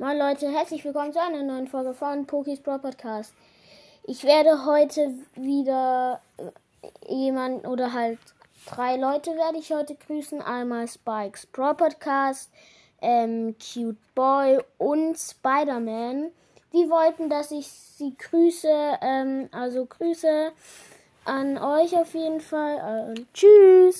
Moin Leute, herzlich willkommen zu einer neuen Folge von Pokis Pro Podcast. Ich werde heute wieder äh, jemanden oder halt drei Leute werde ich heute grüßen. Einmal Spikes Pro Podcast, ähm, Cute Boy und Spider-Man. Die wollten, dass ich sie grüße. Ähm, also Grüße an euch auf jeden Fall. Äh, tschüss.